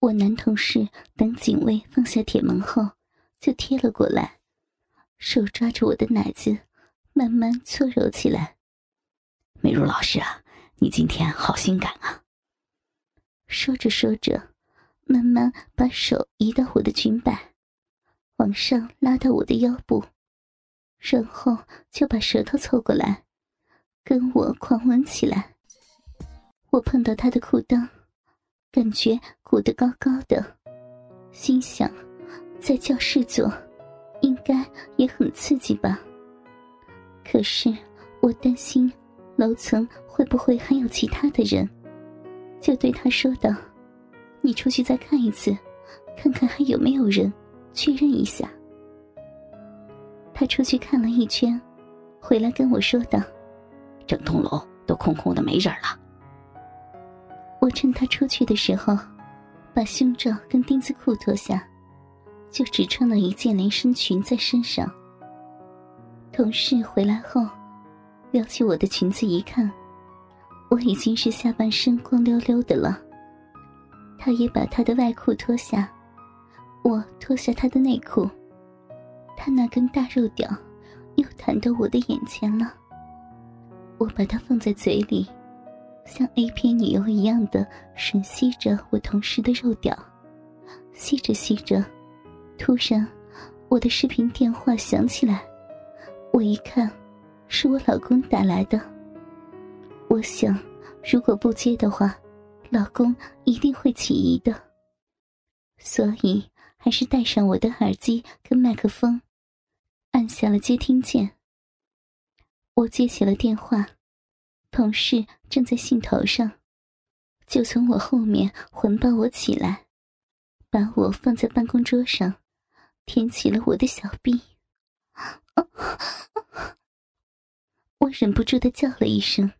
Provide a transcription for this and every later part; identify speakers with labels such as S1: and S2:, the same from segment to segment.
S1: 我男同事等警卫放下铁门后，就贴了过来，手抓着我的奶子，慢慢搓揉起来。
S2: 美如老师啊，你今天好性感啊！
S1: 说着说着，慢慢把手移到我的裙摆，往上拉到我的腰部，然后就把舌头凑过来，跟我狂吻起来。我碰到他的裤裆，感觉鼓得高高的，心想，在教室做，应该也很刺激吧。可是我担心楼层会不会还有其他的人。就对他说道：“你出去再看一次，看看还有没有人，确认一下。”他出去看了一圈，回来跟我说道：“
S2: 整栋楼都空空的，没人了。”
S1: 我趁他出去的时候，把胸罩跟丁字裤脱下，就只穿了一件连身裙在身上。同事回来后，撩起我的裙子一看。我已经是下半身光溜溜的了，他也把他的外裤脱下，我脱下他的内裤，他那根大肉屌又弹到我的眼前了。我把它放在嘴里，像 A 片女优一样的吮吸着我同事的肉屌，吸着吸着，突然我的视频电话响起来，我一看，是我老公打来的。我想，如果不接的话，老公一定会起疑的。所以还是戴上我的耳机跟麦克风，按下了接听键。我接起了电话，同事正在兴头上，就从我后面环抱我起来，把我放在办公桌上，舔起了我的小臂。我忍不住的叫了一声。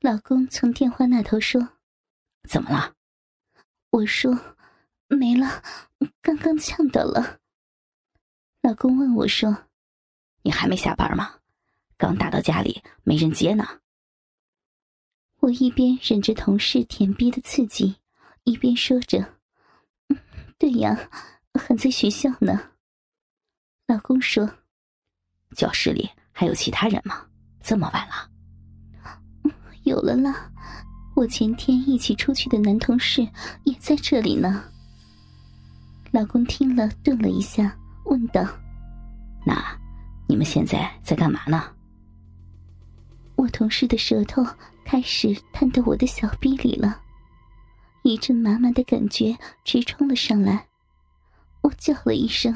S1: 老公从电话那头说：“
S2: 怎么了？”
S1: 我说：“没了，刚刚呛到了。”老公问我说：“
S2: 你还没下班吗？刚打到家里，没人接呢。”
S1: 我一边忍着同事舔逼的刺激，一边说着：“对呀，还在学校呢。”老公说：“
S2: 教室里还有其他人吗？这么晚了。”
S1: 有了啦，我前天一起出去的男同事也在这里呢。老公听了，顿了一下，问道：“
S2: 那你们现在在干嘛呢？”
S1: 我同事的舌头开始探到我的小臂里了，一阵麻麻的感觉直冲了上来，我叫了一声，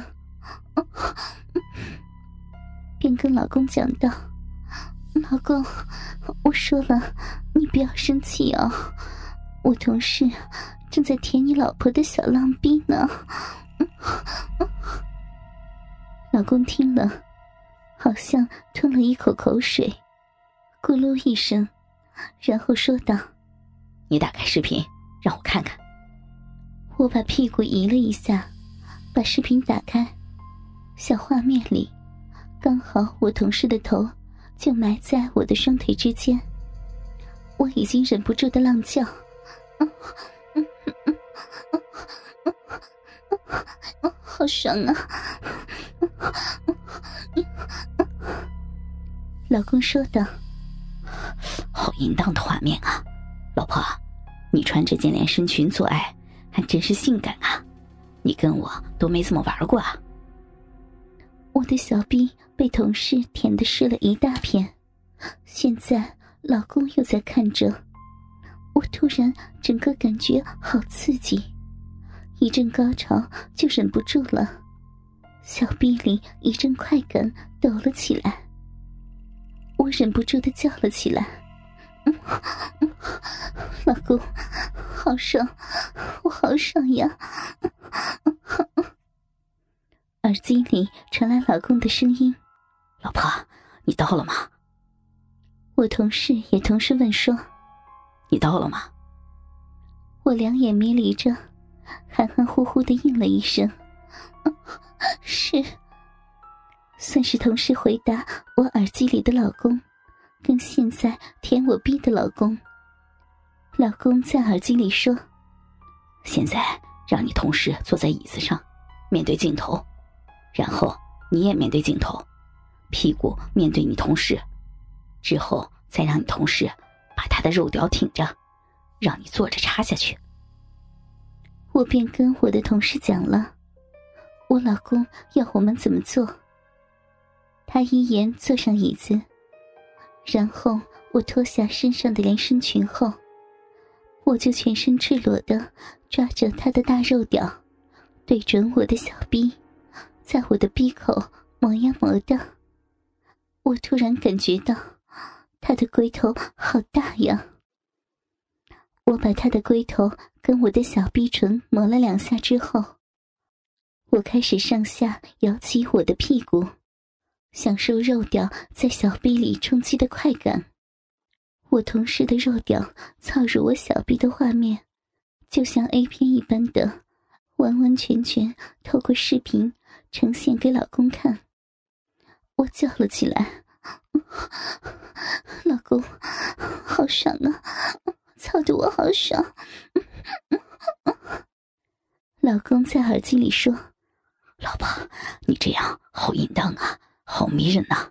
S1: 便跟老公讲道。老公，我说了，你不要生气哦。我同事正在舔你老婆的小浪逼呢。老公听了，好像吞了一口口水，咕噜一声，然后说道：“
S2: 你打开视频，让我看看。”
S1: 我把屁股移了一下，把视频打开，小画面里，刚好我同事的头。就埋在我的双腿之间，我已经忍不住的浪叫，好爽啊！老公说道：“
S2: 好淫荡的画面啊，老婆，你穿这件连身裙做爱还真是性感啊！你跟我都没怎么玩过啊。”
S1: 我的小臂被同事舔得湿了一大片，现在老公又在看着，我突然整个感觉好刺激，一阵高潮就忍不住了，小臂里一阵快感抖了起来，我忍不住的叫了起来：“老公，好爽，我好爽呀！”耳机里传来老公的声音：“
S2: 老婆，你到了吗？”
S1: 我同事也同时问说：“
S2: 你到了吗？”
S1: 我两眼迷离着，含含糊糊的应了一声：“ 是。”算是同时回答我耳机里的老公，跟现在舔我逼的老公。老公在耳机里说：“
S2: 现在让你同事坐在椅子上，面对镜头，然后你也面对镜头，屁股面对你同事，之后再让你同事把他的肉屌挺着，让你坐着插下去。
S1: 我便跟我的同事讲了，我老公要我们怎么做。他一言坐上椅子，然后我脱下身上的连身裙后，我就全身赤裸的抓着他的大肉屌，对准我的小逼，在我的逼口磨呀磨的。我突然感觉到他的龟头好大呀！我把他的龟头跟我的小逼唇磨了两下之后，我开始上下摇起我的屁股。享受肉屌在小臂里冲击的快感，我同事的肉屌操入我小臂的画面，就像 A 片一般的，完完全全透过视频呈现给老公看。我叫了起来：“老公，好爽啊！操的我好爽！”老公在耳机里说：“
S2: 老婆，你这样好淫荡啊！”好迷人呐！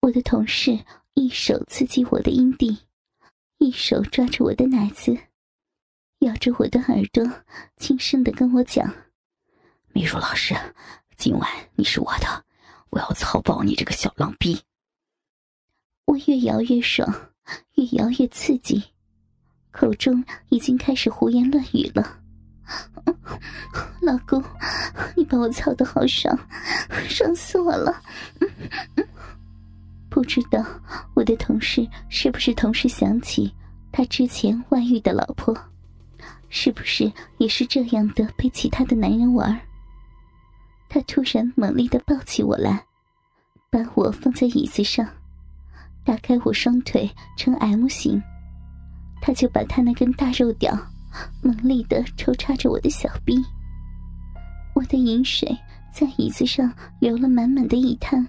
S1: 我的同事一手刺激我的阴蒂，一手抓着我的奶子，咬着我的耳朵，轻声的跟我讲：“
S2: 秘如老师，今晚你是我的，我要操爆你这个小浪逼！”
S1: 我越摇越爽，越摇越刺激，口中已经开始胡言乱语了。老公，你把我操的好爽，爽死我了！不知道我的同事是不是同时想起他之前外遇的老婆，是不是也是这样的被其他的男人玩？他突然猛力的抱起我来，把我放在椅子上，打开我双腿成 M 型，他就把他那根大肉屌。猛力的抽插着我的小臂，我的饮水在椅子上流了满满的一滩。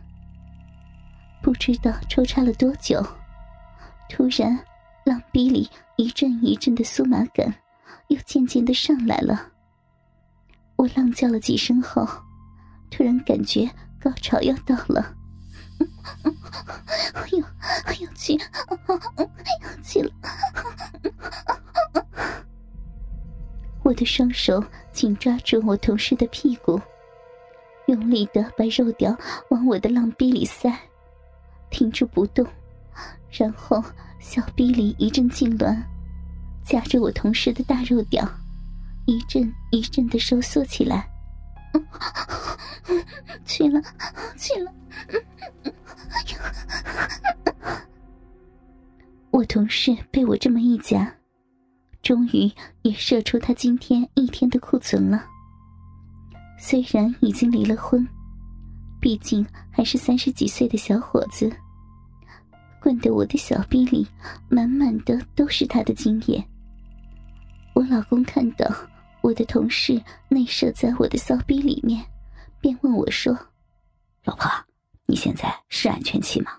S1: 不知道抽插了多久，突然浪逼里一阵一阵的酥麻感又渐渐的上来了。我浪叫了几声后，突然感觉高潮要到了，哎呦，要去，要去了。我的双手紧抓住我同事的屁股，用力的把肉屌往我的浪逼里塞，停住不动，然后小逼里一阵痉挛，夹着我同事的大肉屌，一阵一阵的收缩起来。去了，去了！我同事被我这么一夹。终于也射出他今天一天的库存了。虽然已经离了婚，毕竟还是三十几岁的小伙子，灌得我的小臂里满满的都是他的精液。我老公看到我的同事内射在我的骚逼里面，便问我说：“
S2: 老婆，你现在是安全期吗？”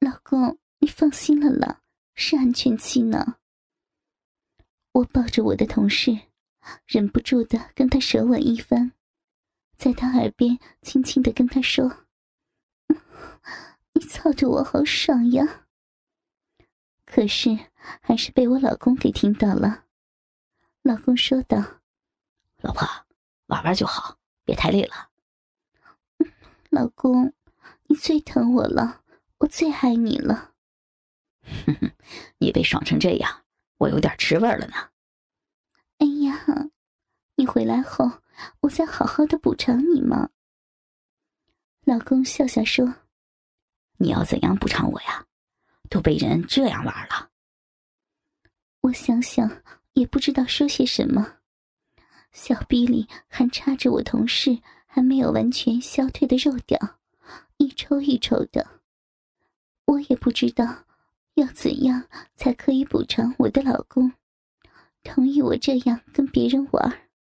S1: 老公，你放心了啦，是安全期呢。我抱着我的同事，忍不住的跟他舌吻一番，在他耳边轻轻的跟他说：“ 你操的我好爽呀！”可是还是被我老公给听到了。老公说道：“
S2: 老婆，玩玩就好，别太累了。”
S1: 老公，你最疼我了，我最爱你了。
S2: 哼哼，你被爽成这样。我有点吃味了呢。
S1: 哎呀，你回来后，我再好好的补偿你嘛。老公笑笑说：“
S2: 你要怎样补偿我呀？都被人这样玩了。”
S1: 我想想也不知道说些什么。小臂里还插着我同事还没有完全消退的肉屌，一抽一抽的。我也不知道。要怎样才可以补偿我的老公，同意我这样跟别人玩？